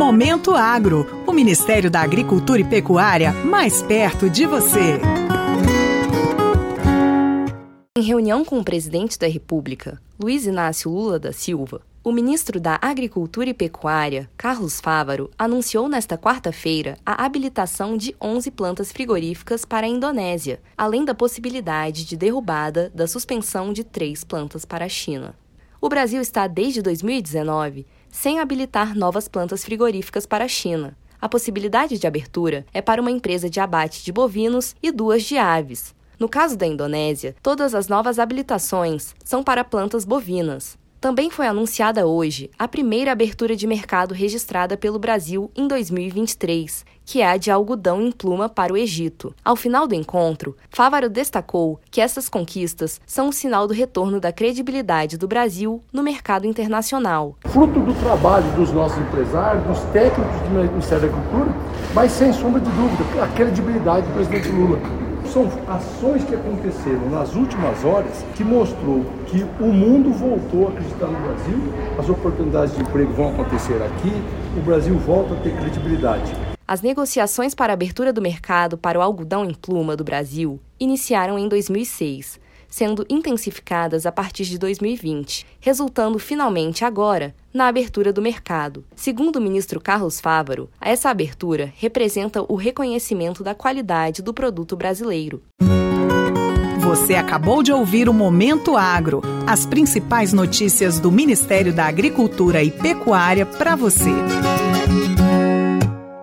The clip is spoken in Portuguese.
Momento Agro, o Ministério da Agricultura e Pecuária mais perto de você. Em reunião com o presidente da República, Luiz Inácio Lula da Silva, o ministro da Agricultura e Pecuária, Carlos Fávaro, anunciou nesta quarta-feira a habilitação de 11 plantas frigoríficas para a Indonésia, além da possibilidade de derrubada da suspensão de três plantas para a China. O Brasil está desde 2019 sem habilitar novas plantas frigoríficas para a China. A possibilidade de abertura é para uma empresa de abate de bovinos e duas de aves. No caso da Indonésia, todas as novas habilitações são para plantas bovinas. Também foi anunciada hoje a primeira abertura de mercado registrada pelo Brasil em 2023, que é a de algodão em pluma para o Egito. Ao final do encontro, Fávaro destacou que essas conquistas são um sinal do retorno da credibilidade do Brasil no mercado internacional. Fruto do trabalho dos nossos empresários, dos técnicos do Ministério da Agricultura, mas sem sombra de dúvida, a credibilidade do presidente Lula são ações que aconteceram nas últimas horas que mostrou que o mundo voltou a acreditar no Brasil, as oportunidades de emprego vão acontecer aqui, o Brasil volta a ter credibilidade. As negociações para a abertura do mercado para o algodão em pluma do Brasil iniciaram em 2006 sendo intensificadas a partir de 2020, resultando finalmente agora na abertura do mercado. Segundo o ministro Carlos Fávaro, essa abertura representa o reconhecimento da qualidade do produto brasileiro. Você acabou de ouvir o Momento Agro, as principais notícias do Ministério da Agricultura e Pecuária para você.